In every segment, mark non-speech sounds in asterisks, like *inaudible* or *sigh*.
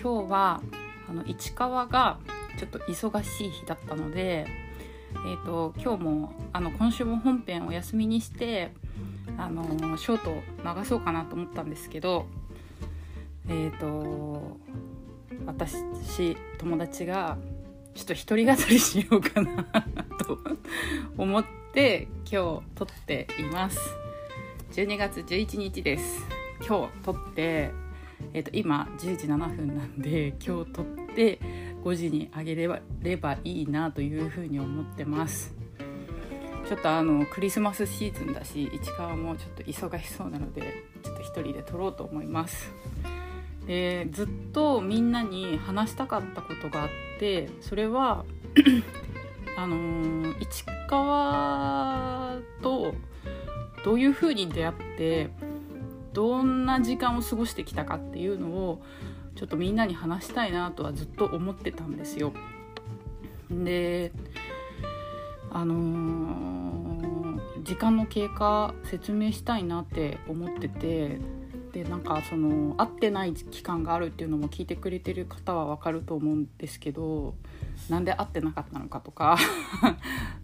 今日はあの市川がちょっと忙しい日だったので、えーと、今日もあの今週も本編お休みにしてあのショート流そうかなと思ったんですけどえっ、ー、と私友達がちょっと一人語りしようかなと思って今日撮っています。12月11日です。今日撮ってえー、と今10時7分なんで今日撮って5時にあげればればいいなというふうに思ってます。ちょっとあのクリスマスシーズンだし市川もちょっと忙しそうなのでちょっと一人で撮ろうと思います。でずっとみんなに話したかったことがあってそれはあのー、市川とどういうふうに出会ってどんな時間を過ごしてきたかっていうのをちょっとみんなに話したいなとはずっと思ってたんですよ。であのー、時間の経過説明したいなって思っててでなんかその会ってない期間があるっていうのも聞いてくれてる方は分かると思うんですけどなんで会ってなかったのかとか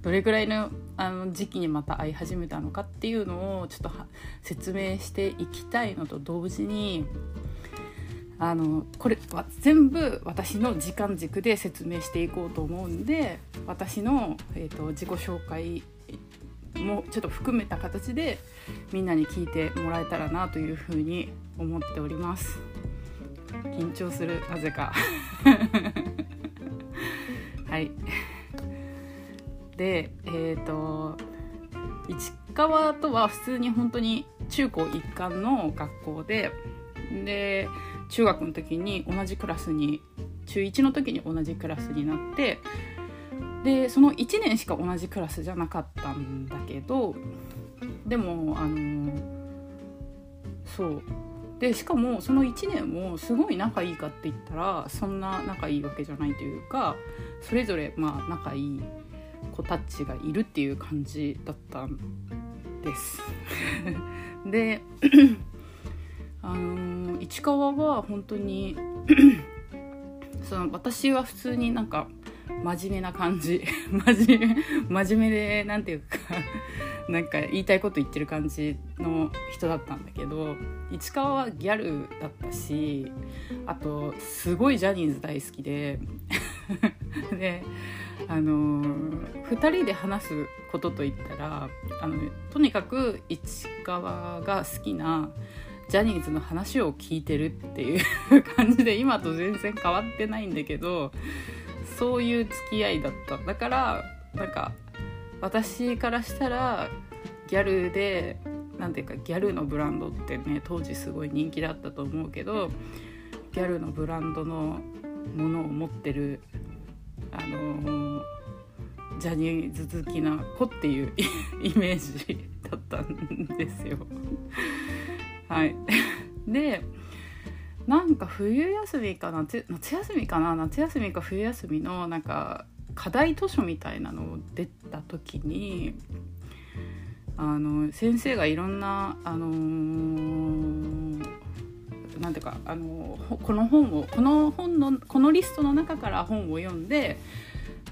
どれぐらいのあの時期にまた会い始めたのかっていうのをちょっと説明していきたいのと同時にあのこれは全部私の時間軸で説明していこうと思うんで私の、えーと、自己紹介もちょっと含めた形でみんなに聞いてもらえたらなというふうに思っております。緊張するなぜか。*laughs* はい。でえっ、ー、と市川とは普通に本当に中高一貫の学校でで中学の時に同じクラスに中1の時に同じクラスになってでその1年しか同じクラスじゃなかったんだけどでもあのそう。でしかもその1年もすごい仲いいかって言ったらそんな仲いいわけじゃないというかそれぞれまあ仲いい子たちがいるっていう感じだったんです。*laughs* であの市川は本当に *coughs* その私は普通になんか真面目な感じ *laughs* 真面目真面目で何て言うか *laughs* なんか言いたいこと言ってる感じの人だったんだけど市川はギャルだったしあとすごいジャニーズ大好きでであの2人で話すことといったらあのとにかく市川が好きなジャニーズの話を聞いてるっていう感じで今と全然変わってないんだけどそういう付き合いだった。だからなんか私からしたらギャルで何ていうかギャルのブランドってね当時すごい人気だったと思うけどギャルのブランドのものを持ってるあの、ジャニーズ好きな子っていう *laughs* イメージだったんですよ。はい、*laughs* でなんか冬休みか夏夏休みかな夏休みか冬休みのなんか課題図書みたいなのを出た時にあの先生がいろんなあのー、なんていうかあのこの本をこの本のこのリストの中から本を読んで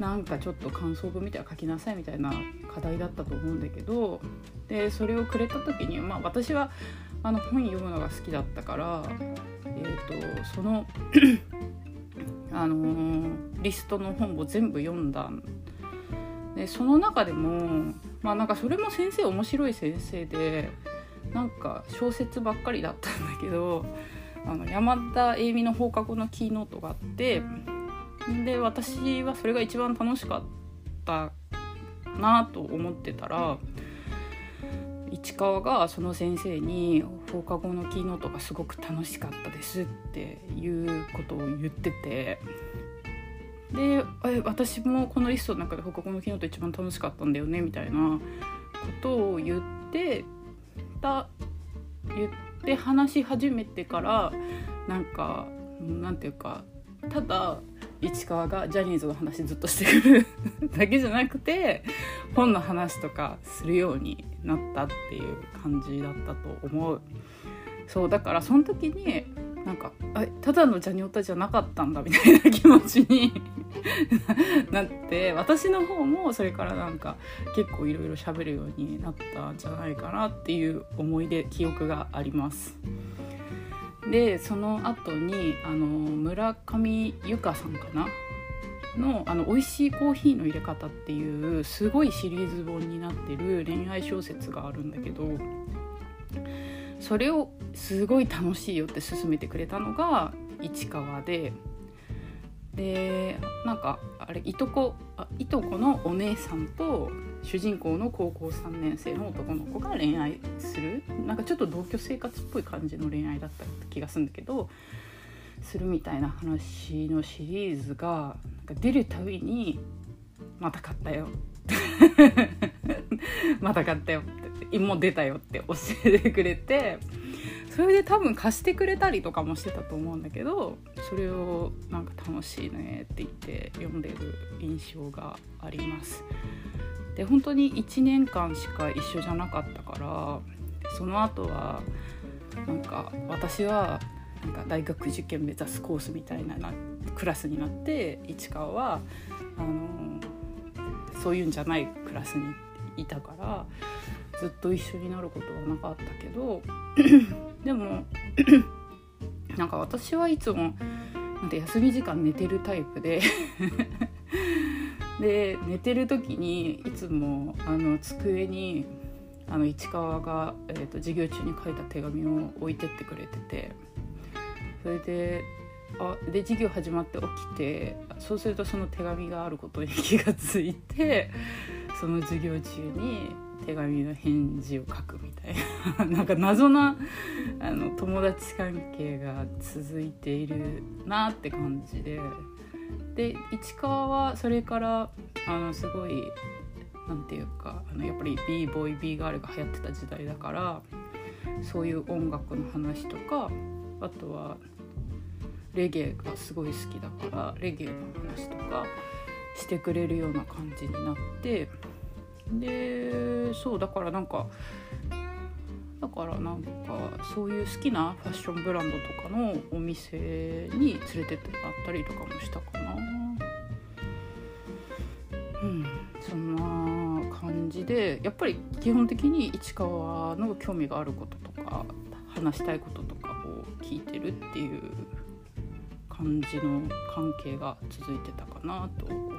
なんかちょっと感想文みたいな書きなさいみたいな課題だったと思うんだけどでそれをくれた時に、まあ、私はあの本読むのが好きだったから、えーと、その *clears throat* あのー、リストの本を全部読んだでその中でもまあなんかそれも先生面白い先生でなんか小説ばっかりだったんだけどあの山田栄美の放課後のキーノートがあってで私はそれが一番楽しかったなと思ってたら市川がその先生に「放課後のキーノートがすごく楽しかったです」っていうことを言っててで私もこのリストの中で放課後のキーノート一番楽しかったんだよねみたいなことを言ってた言って話し始めてからなんかなんていうかただ市川がジャニーズの話ずっとしてくる *laughs* だけじゃなくて本の話とかするようになったっていう感じだったと思う。そうだからその時になんかあただのジャニオタじゃなかったんだみたいな気持ちになって私の方もそれからなんか結構いろいろ喋るようになったんじゃないかなっていう思い出記憶があります。でその後にあの村上由香さんかな？のあの美味しいコーヒーの入れ方っていうすごいシリーズ本になってる恋愛小説があるんだけどそれをすごい楽しいよって勧めてくれたのが市川ででなんかあれいとこあいとこのお姉さんと主人公の高校3年生の男の子が恋愛する。なんかちょっと同居生活っぽい感じの恋愛だった気がするんだけどするみたいな話のシリーズがなんか出るたびに「また買ったよ」*laughs* また買ったよってもう出たよって教えてくれてそれで多分貸してくれたりとかもしてたと思うんだけどそれをなんか楽しいねって言って読んでる印象があります。で本当に1年間しか一緒じゃなかったからその後はなんか私はなんか大学受験目指すコースみたいなクラスになって市川はあのそういうんじゃないクラスにいたからずっと一緒になることはなかったけど *laughs* でもなんか私はいつもなんて休み時間寝てるタイプで *laughs* で寝てる時にいつもあの机にあの市川が、えーと、授業中に書いた手紙を置いてってくれててそれであで授業始まって起きてそうするとその手紙があることに気がついてその授業中に手紙の返事を書くみたいな。*laughs* なんか謎なあの友達関係が続いているなって感じで。で市川はそれからあのすごい何て言うかあのやっぱり b ボーイ b ガールが流行ってた時代だからそういう音楽の話とかあとはレゲエがすごい好きだからレゲエの話とかしてくれるような感じになって。でそうだからなんかだからなんかそういう好きなファッションブランドとかのお店に連れてってもらったりとかもしたかなうんそんな感じでやっぱり基本的に市川の興味があることとか話したいこととかを聞いてるっていう感じの関係が続いてたかなと思う。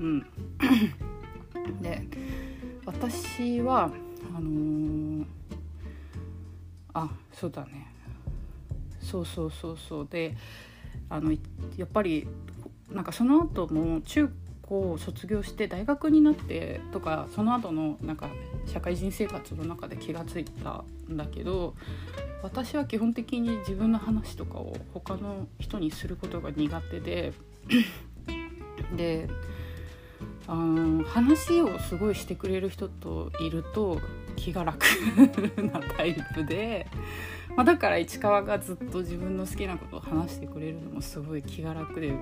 うんで私はあのー、あそうだね。そうそうそうそう。であのやっぱりなんかその後も中高を卒業して大学になってとかその後のなんか社会人生活の中で気が付いたんだけど私は基本的に自分の話とかを他の人にすることが苦手でであの話をすごいしてくれる人といると気が楽 *laughs* なタイプで、まあ、だから市川がずっと自分の好きなことを話してくれるのもすごい気が楽で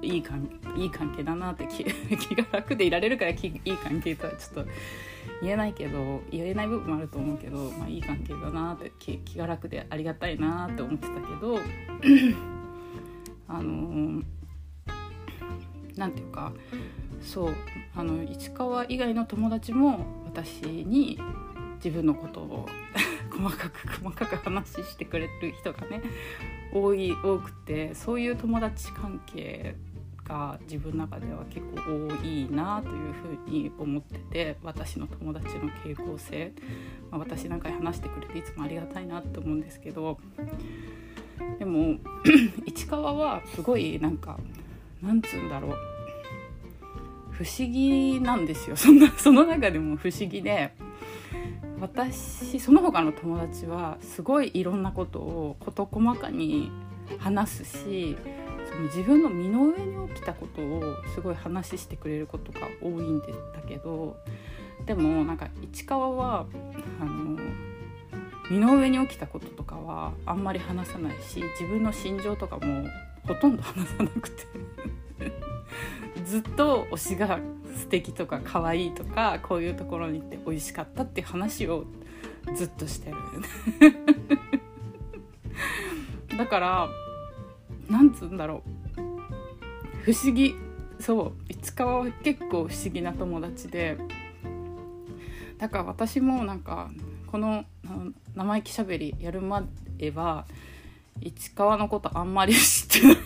いい関いい関係だなって気 *laughs* 気が楽でいられるからいい関係とはちょっと言えないけど言えない部分もあると思うけど、まあ、いい関係だなって気気が楽でありがたいなって思ってたけど *laughs* あのなんていうかそうあの市川以外の友達も私に自分のことを *laughs* 細かく細かく話してくれる人がね多い多くてそういう友達関係が自分の中では結構多いなというふうに思ってて私の友達の傾向性、まあ、私なんかに話してくれていつもありがたいなって思うんですけどでも *clears throat* 市川はすごいなんかなんつうんだろう。不思議なんですよ。*laughs* そんなその中でも不思議で私その他の友達はすごいいろんなことを事細かに話すしその自分の身の上に起きたことをすごい話してくれることが多いんだけどでもなんか市川はあの身の上に起きたこととかはあんまり話さないし自分の心情とかもほとんど話さなくて。ずっと推しが素敵とか可愛いとかこういうところに行って美味しかったっていう話をずっとしてる *laughs* だからなんつうんだろう。不思議。そう。市川は結構不思議な友達で。だから私もなんかこの生意気しゃべりやるまでは市川のことあんまり知ってない。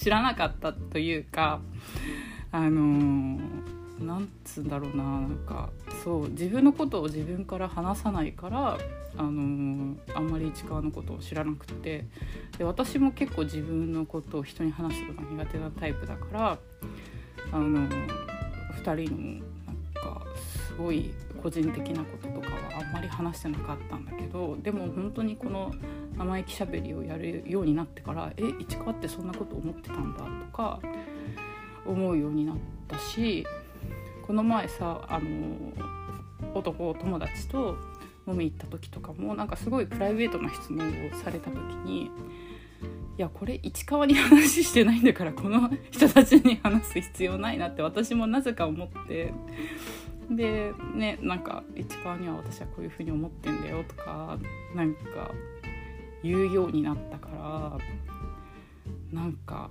知らなかったというかあのー、なんつうんだろうななんかそう自分のことを自分から話さないからあのー、あんまり市川のことを知らなくてで私も結構自分のことを人に話すのが苦手なタイプだからあのー、2人のなんかすごい個人的なこととかはあんまり話してなかったんだけどでも本当にこの生意気しゃべりをやるようになってからえ市川ってそんなこと思ってたんだとか思うようになったしこの前さあの男友達と飲み行った時とかもなんかすごいプライベートな質問をされた時にいやこれ市川に話してないんだからこの人たちに話す必要ないなって私もなぜか思ってでねなんか市川には私はこういうふうに思ってんだよとかなんか言うようになったからなんか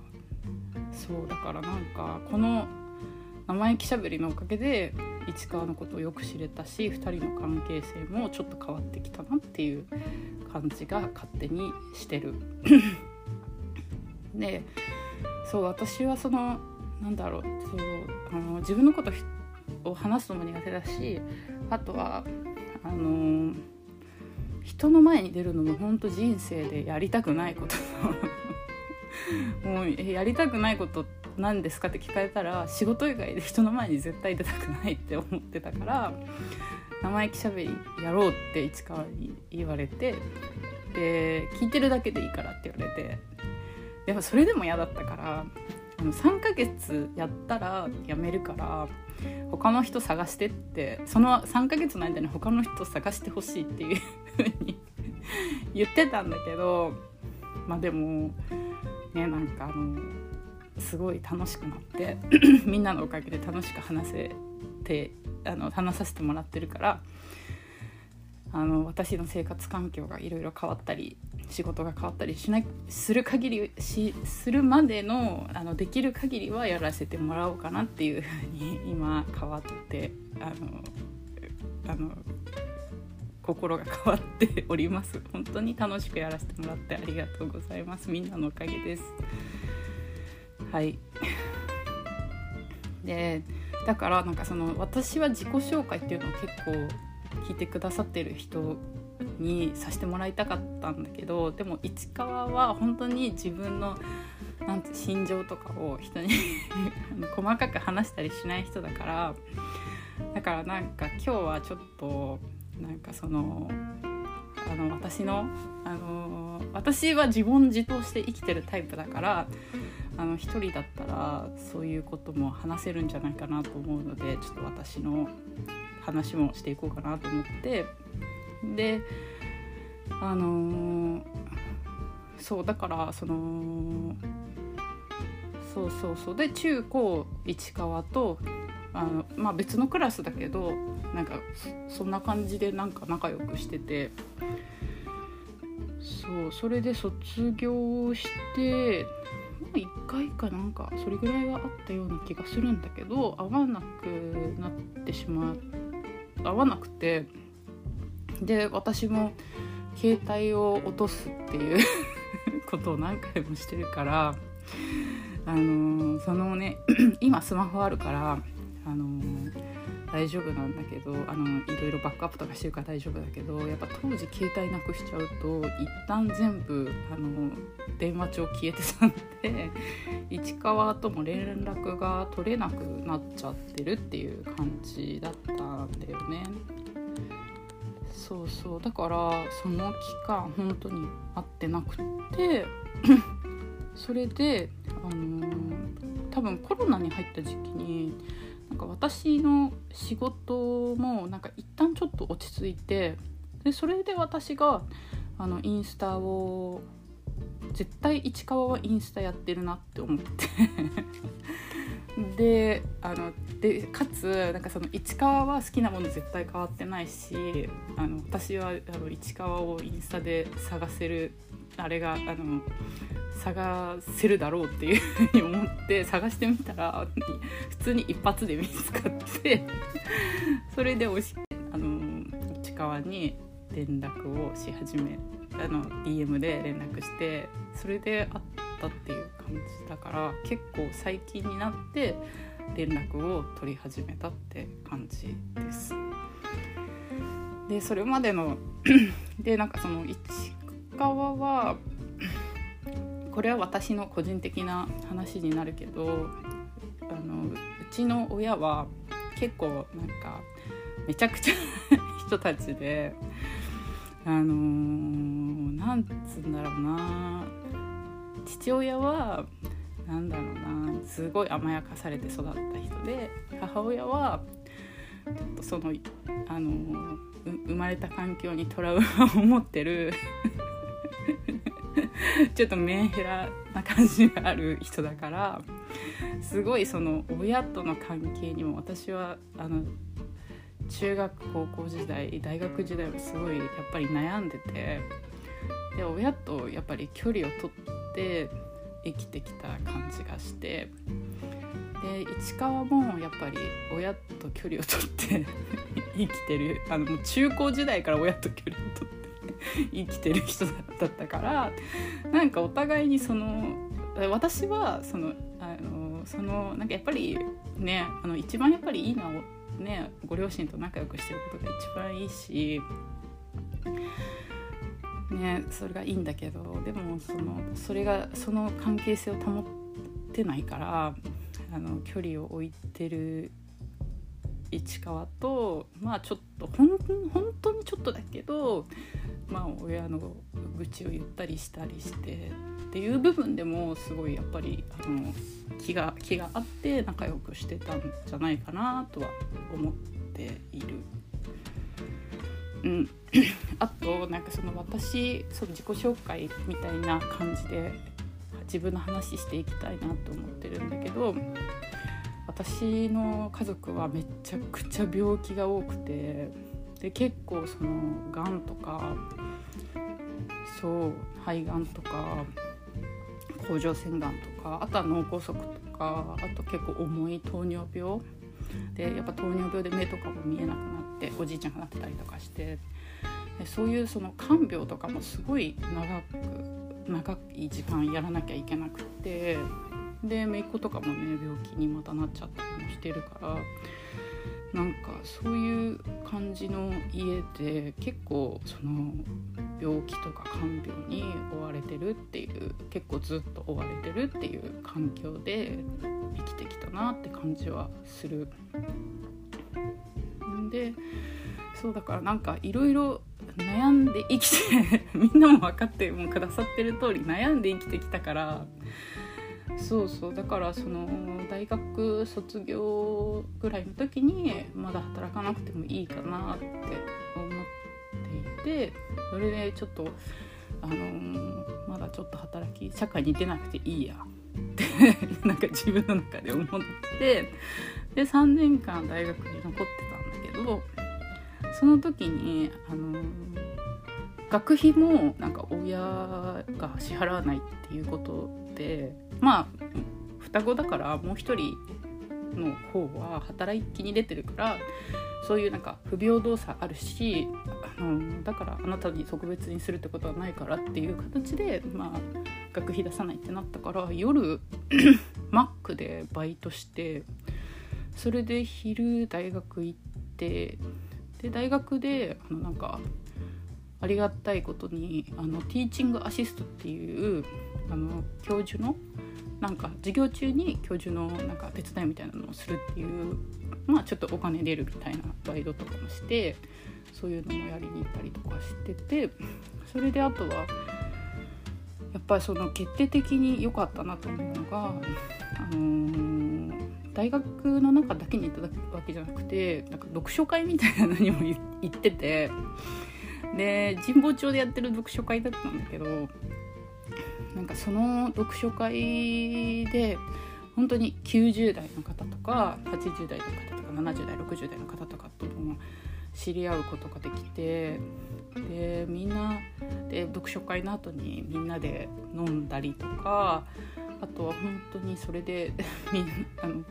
そうだからなんかこの生意気しゃべりのおかげで市川のことをよく知れたし2人の関係性もちょっと変わってきたなっていう感じが勝手にしてる。*laughs* でそう私はそのなんだろうそうあの自分のことを話すのも苦手だしあとはあの人の前に出るのも本当人生でやりたくないこと。*laughs* もうやりたくないこと何ですかって聞かれたら仕事以外で人の前に絶対出たくないって思ってたから生意気しゃべりやろうって市川に言われてで聞いてるだけでいいからって言われてでもそれでも嫌だったからあの3ヶ月やったら辞めるから他の人探してってその3ヶ月の間に他の人探してほしいっていう風に言ってたんだけどまあでもねなんかあのすごい楽しくなって *coughs* みんなのおかげで楽しく話せてあの話させてもらってるからあの私の生活環境がいろいろ変わったり仕事が変わったりしないする限りしするまでのあのできる限りはやらせてもらおうかなっていうふうに今変わってあのあの心が変わっております。本当に楽しくやらせてもらってありがとうございます。みんなのおかげです。はい。でだからなんかその私は自己紹介っていうのを結構聞いてくださってる人にさせてもらいたかったんだけどでも市川は本当に自分のなんて心情とかを人に *laughs* 細かく話したりしない人だからだからなんか今日はちょっとなんかそのあの私のあの私は自問自答して生きてるタイプだからあの一人だったらそういうことも話せるんじゃないかなと思うのでちょっと私の話もしていこうかなと思ってであの、そうだからそのそうそうそう。で中高市川とあの、まあ、別のクラスだけどなんかそんな感じでなんか仲良くしてて。そうそれで卒業して1回かなんかそれぐらいはあったような気がするんだけど合わなくなってしまう合わなくて。で私も携帯を落とすっていう *laughs* ことを何回もしてるからあのー、そのね *clears throat* 今スマホあるからあのー、大丈夫なんだけどあのいろいろバックアップとかしてるから大丈夫だけどやっぱ当時携帯なくしちゃうと一旦全部あの電話帳消えてたんで *laughs* 市川とも連絡が取れなくなっちゃってるっていう感じだったんだよね。そうそうだからその期間本当に会ってなくって *laughs* それであのー、多分コロナに入った時期になんか私の仕事もなんか一旦ちょっと落ち着いてでそれで私があのインスタを絶対市川はインスタやってるなって思って。*laughs* であのでかつなんかその市川は好きなもの絶対変わってないしあの私はあの市川をインスタで探せるあれがあの探せるだろうっていうふうに思って *laughs* 探してみたら普通に一発で見つかって *laughs* それでおしあの市川に連絡をし始めあの DM で連絡してそれで会ったっていう感じだから結構最近になって連絡を取り始めたって感じです。でそれまでの *clears throat* でなんかその市川はこれは私の個人的な話になるけどあのうちの親は結構なんかめちゃくちゃ *laughs* 人たちであのー、なんつうんだろうな。父親はなんだろうな。すごい甘やかされて育った人で母親はちょっとそのあの生まれた環境にトラウマを持ってる *laughs* ちょっとメンヘラな感じがある人だからすごいその親との関係にも私はあの中学高校時代大学時代もすごいやっぱり悩んでてで親とやっぱり距離を取って生きてきた感じがしてで市川もやっぱり親と距離を取って *laughs* 生きてる。あのもう中高時代から親と距離を取って *laughs* 生きてる人だったからなんかお互いにその私はそのあのそのなんかやっぱりねあの一番やっぱりいいのはねご両親と仲良くしてることが一番いいしねそれがいいんだけどでもそのそれがその関係性を保ってないからあの距離を置いてる市川とまあちょっとほん本当にちょっとだけどまあ親の愚痴を言ったりしたりしてっていう部分でもすごいやっぱりあの気が気があって仲良くしてたんじゃないかなとは思っている。うん、*coughs* あとなんかその私その自己紹介みたいな感じで自分の話していきたいなと思ってるんだけど私の家族はめちゃくちゃ病気が多くてで結構そのがんとかそう肺がんとか甲状腺がんとかあとは脳梗塞とかあと結構重い糖尿病。でやっぱ糖尿病で目とかも見えなくなっておじいちゃんがなってたりとかしてそういうその看病とかもすごい長く長い時間やらなきゃいけなくてで姪っ子とかもね病気にまたなっちゃったりもしてるからなんかそういう感じの家で結構その病気とか看病に追われてるっていう結構ずっと追われてるっていう環境で生きてきたなって感じはする。でそうだからなんかいろいろ悩んで生きてみんなも分かってもくださってる通り悩んで生きてきたからそうそう。だからその大学卒業ぐらいの時にまだ働かなくてもいいかなって思っていてそれでちょっとあのー、まだちょっと働き社会に出なくていいやって *laughs* なんか自分の中で思ってで3年間大学に残ってたんだけどその時にあのー、学費もなんか親が支払わないっていうことでまあ双子だからもう一人の方は働きに出てるからそういうなんか不平等さあるしあのだからあなたに特別にするってことはないからっていう形で、まあ、学費出さないってなったから夜 *coughs* マックでバイトしてそれで昼大学行ってで大学であのなんかありがたいことにあのティーチングアシストっていうあの教授のなんか授業中に教授のなんか手伝いみたいなのをするっていうまあちょっとお金出るみたいなバイトとかもしてそういうのもやりに行ったりとかしててそれであとはやっぱりその決定的に良かったなと思うのが、あのー、大学の中だけにいただくわけじゃなくてなんか読書会みたいなのにも行っててで神保町でやってる読書会だったんだけどなんかその読書会で本当に90代の方とか80代の方とか70代60代の方とかとも知り合うことができてでみんなで読書会の後にみんなで飲んだりとかあとは本当にそれで *laughs* みんなあの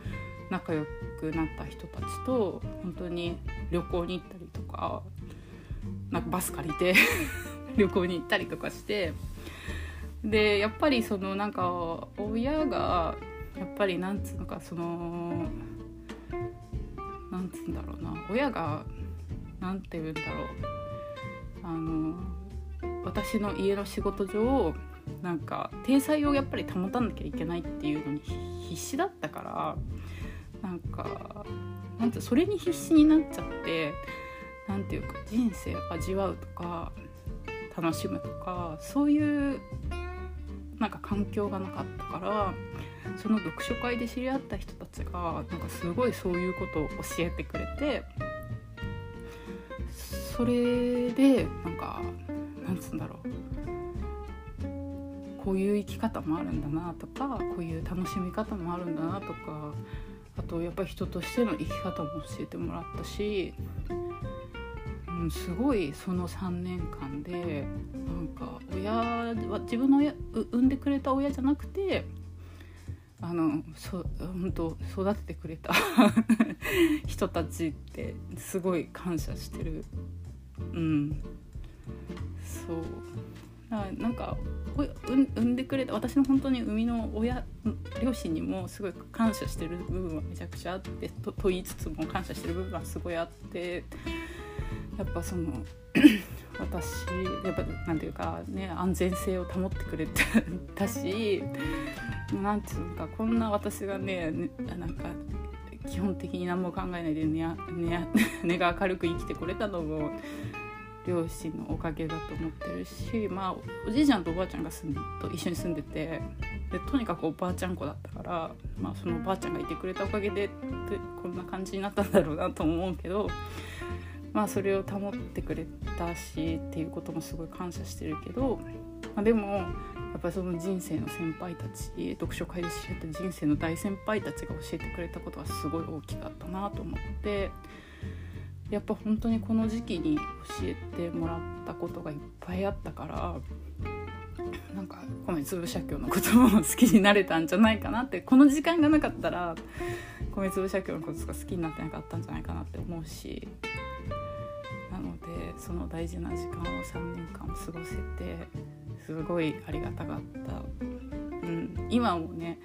仲良くなった人たちと本当に旅行に行ったりとかなんかバス借りて *laughs* 旅行に行ったりとかしてでやっぱりそのなんか親がやっぱりなんつうのかそのなんつうんだろうな親がなんて言うんだろう。あの私の家の仕事上なんか体裁をやっぱり保たなきゃいけないっていうのに必死だったからなんかなんてそれに必死になっちゃってなんていうか人生を味わうとか楽しむとかそういうなんか環境がなかったからその読書会で知り合った人たちがなんかすごいそういうことを教えてくれてそれでなんかなんつうんだろう。こういう生き方もあるんだなとかこういう楽しみ方もあるんだなとかあとやっぱり人としての生き方も教えてもらったし、すごいその3年間でなんか親は自分の親産んでくれた親じゃなくてあのそ本当育ててくれた *laughs* 人たちってすごい感謝してる。うん。そう。なんか産んでくれた私の本当に生みの親両親にもすごい感謝してる部分はめちゃくちゃあってとと言いつつも感謝してる部分はすごいあってやっぱその *clears throat* 私やっぱなんていうかね安全性を保ってくれたしなんていうかこんな私がねなんか基本的に何も考えないで根や根や根が明るく生きてこれたのも両親のおかげだと思ってるしまあおじいちゃんとおばあちゃんが住んと一緒に住んでてでとにかくおばあちゃん子だったから、まあ、そのおばあちゃんがいてくれたおかげでこんな感じになったんだろうなと思うけど。まあ、それを保ってくれたしっていうこともすごい感謝してるけど、まあ、でもやっぱりその人生の先輩たち読書会で知り合った人生の大先輩たちが教えてくれたことはすごい大きかったなと思ってやっぱ本当にこの時期に教えてもらったことがいっぱいあったからなんか米粒社協のことも好きになれたんじゃないかなってこの時間がなかったら米粒社協のこととか好きになってなかったんじゃないかなって思うしのでその大事な時間を3年間過ごせてすごいありがたかった、うん、今もね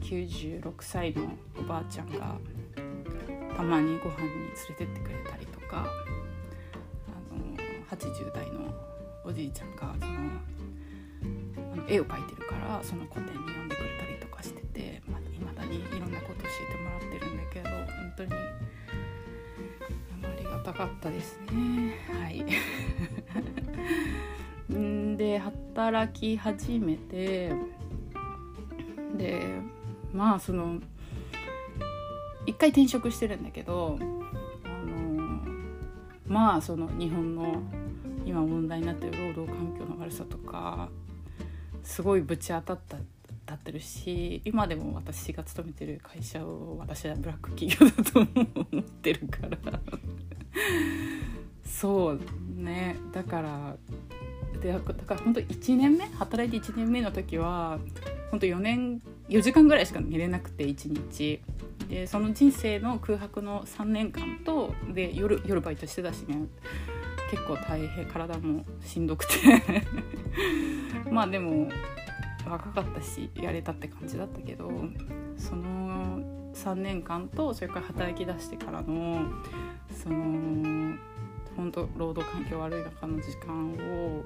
96歳のおばあちゃんがたまにご飯に連れてってくれたりとかあの80代のおじいちゃんがそのあの絵を描いてるからその個展に呼んでくれたりとかしてていまあ、だにいろんなこと教えてもらってるんだけど本当にありがたかったですね。はい。*laughs* で働き始めてでまあその一回転職してるんだけどあのまあその日本の今問題になってる労働環境の悪さとかすごいぶち当たった立ってるし今でも私が勤めてる会社を私はブラック企業だと思ってるから。*laughs* そうね。だからでだから本当1年目働いて1年目の時は本当4年4時間ぐらいしか寝れなくて1日。でその人生の空白の3年間とで夜夜バイトしてたしね。結構大変体もしんどくて。*laughs* まあでも若かったしやれたって感じだったけどその3年間とそれから働き出してからのその本当労働環境悪い中の時間を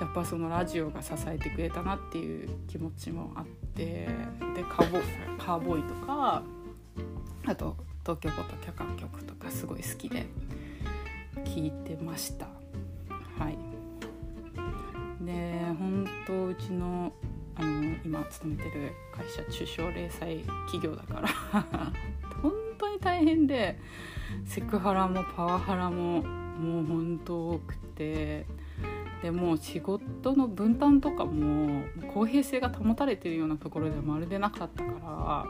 やっぱそのラジオが支えてくれたなっていう気持ちもあってでカーボカーボーイとかあと東京ポッド許可局とかすごい好きで聞いてました。はい。で本当うちのあの今勤めてる会社中小零細企業だから *laughs* 本当に大変でセクハラもパワハラももう本当多くてでも仕事の分担とかも公平性が保たれてるようなところではまるでなかったか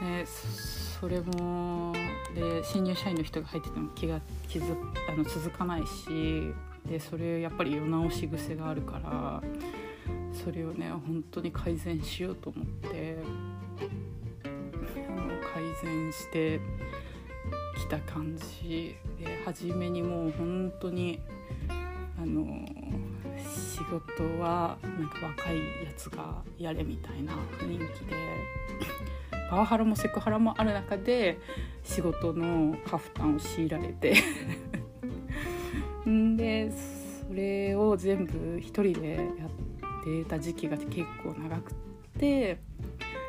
ら、ね、それもで新入社員の人が入ってても気が気づあの続かないしでそれやっぱり世直し癖があるからそれをね本当に改善しようと思ってあの改善してきた感じ。で初めにもう本当にあの仕事はなんか若いやつがやれみたいな雰囲気でパワハラもセクハラもある中で仕事の過負担を強いられて *laughs* んでそれを全部一人でやってた時期が結構長くて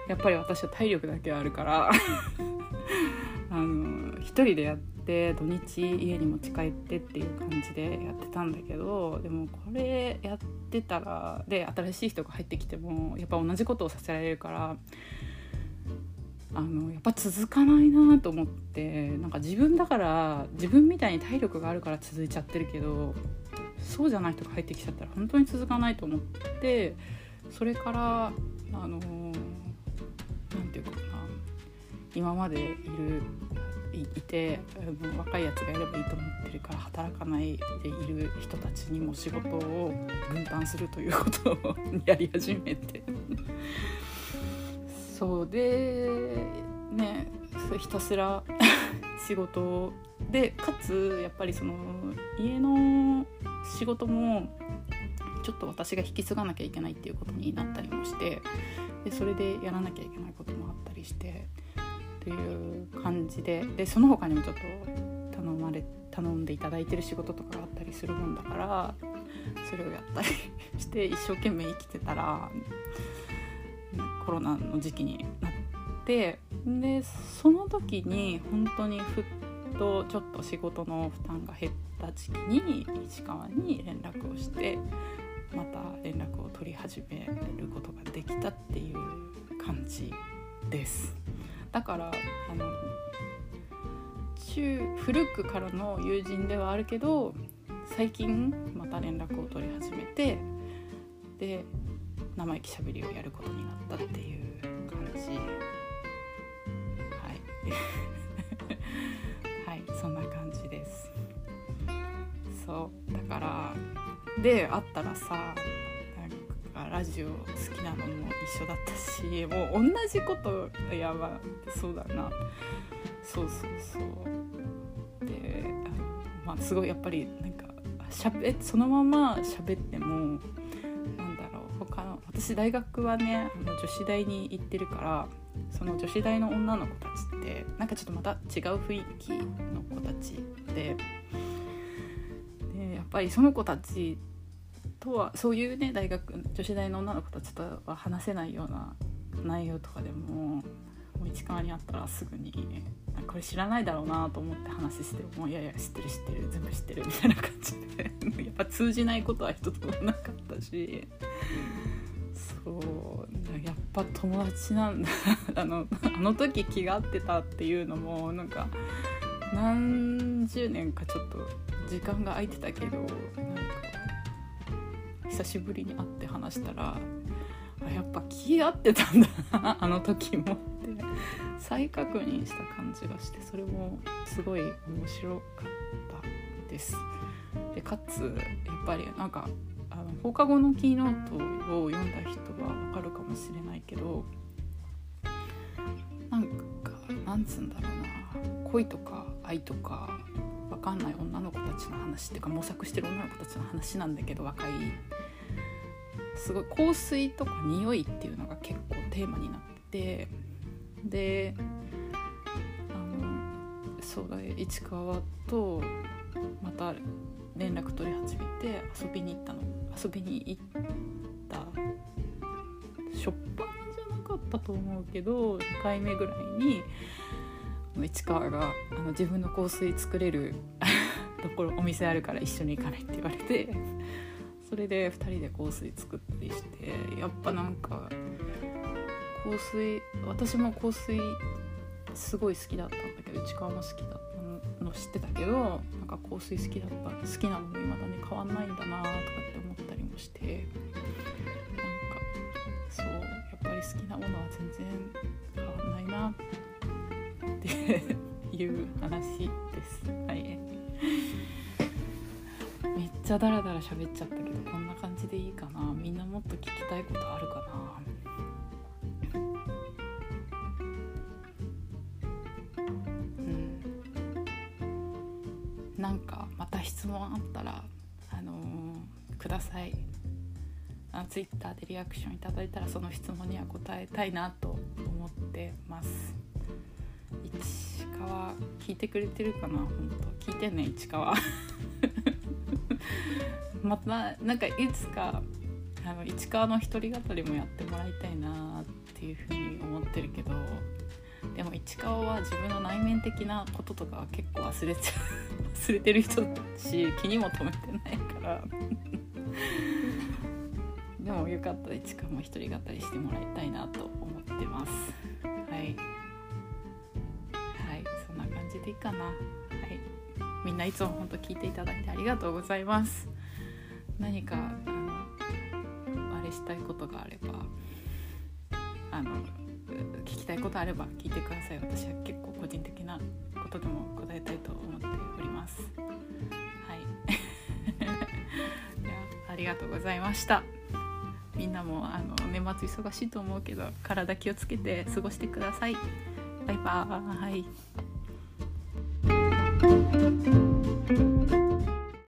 やっぱり私は体力だけあるから *laughs* あの一人でやって土日家に持ち帰ってっていう感じでやってたんだけどでもこれやってたらで新しい人が入ってきてもやっぱ同じことをさせられるからあのやっぱ続かないなと思ってなんか自分だから自分みたいに体力があるから続いちゃってるけどそうじゃない人が入ってきちゃったら本当に続かないと思ってそれからあの何て言うかな今までいるいて若いやつがやればいいと思ってるから働かないでいる人たちにも仕事を分担するということをやり始めて。そうでねひたすら *laughs* 仕事でかつやっぱりその家の仕事もちょっと私が引き継がなきゃいけないっていうことになったりもしてでそれでやらなきゃいけないこともあったりしてっていう感じででその他にもちょっと頼まれ頼んでいただいてる仕事とかがあったりするもんだからそれをやったりして一生懸命生きてたらコロナの時期になってでその時に本当にふっとちょっと仕事の負担が減った時期に市川に連絡をしてまた連絡を取り始めることができたっていう感じです。だからあの中古くからの友人ではあるけど最近また連絡を取り始めてで生意気しゃべりをやることになったっていう感じはい。*laughs* はいそんな感じです。そうだからで会ったらさなんかラジオ好きなのも一緒だったしもう同じことやばそうだな。そうそうそう。でまあすごいやっぱりなんかしゃべそのまま喋っても私大学はねあの女子大に行ってるからその女子大の女の子たちってなんかちょっとまた違う雰囲気の子たちででやっぱりその子たちとはそういうね大学女子大の女の子たちとは話せないような内容とかでももう市川にあったらすぐにこれ知らないだろうなと思って話してもういやいや知ってる知ってる全部知ってるみたいな感じで *laughs* やっぱ通じないことは一つもなかったし。そうやっぱ友達なんだあの *laughs* あの時気が合ってたっていうのもなんか何十年かちょっと時間が空いてたけどなんか久しぶりに会って話したらあやっぱ気合ってたんだなあの時もって再確認した感じがしてそれもすごい面白かったです。でかつやっぱりなんか放課後のキーノートを読んだ人はわかるかもしれないけどなんかなんつうんだろうな。恋とか愛とかわかんない女の子たちの話っていうか模索してる女の子たちの話なんだけど若いすごい香水とか匂いっていうのが結構テーマになって。であのそうだ市川とまた連絡取り始めて遊びに行ったの。遊びに行ったしょっぱなじゃなかったと思うけど2回目ぐらいに市川があの自分の香水作れる *laughs* ところお店あるから一緒に行かないって言われてそれで2人で香水作ったりしてやっぱなんか香水私も香水すごい好きだったんだけど市川も好きだったの知ってたけどか香水好きだった好きなのも未だに変わんないんだなとかって思ったりもしてなんかそうやっぱり好きなものは全然変わんないなっていう話です。はい。めっちゃダラダラ喋っちゃったけどこんな感じでいいかな。みんなもっと聞きたいことあるかな。質問あったらあのーください。あツイッターでリアクションいただいたらその質問には答えたいなと思ってます。市川聞いてくれてるかな？本当聞いてね市川。*laughs* またなんかいつかあの市川の一人語りもやってもらいたいなっていうふうに思ってるけど。でも市川は自分の内面的なこととかは結構忘れちゃう忘れてる人だし気にも留めてないから。*laughs* でもよかったら市川も一人語りしてもらいたいなと思ってます。はい。はい。そんな感じでいいかな。はい。みんないつも本当聞いていただいてありがとうございます。何かあのあれしたいことがあればあのきたいことあれば聞いてください。私は結構個人的なことでも答えたいと思っております。はい。*laughs* ではありがとうございました。みんなもあの年末忙しいと思うけど体気をつけて過ごしてください。バイバーイ。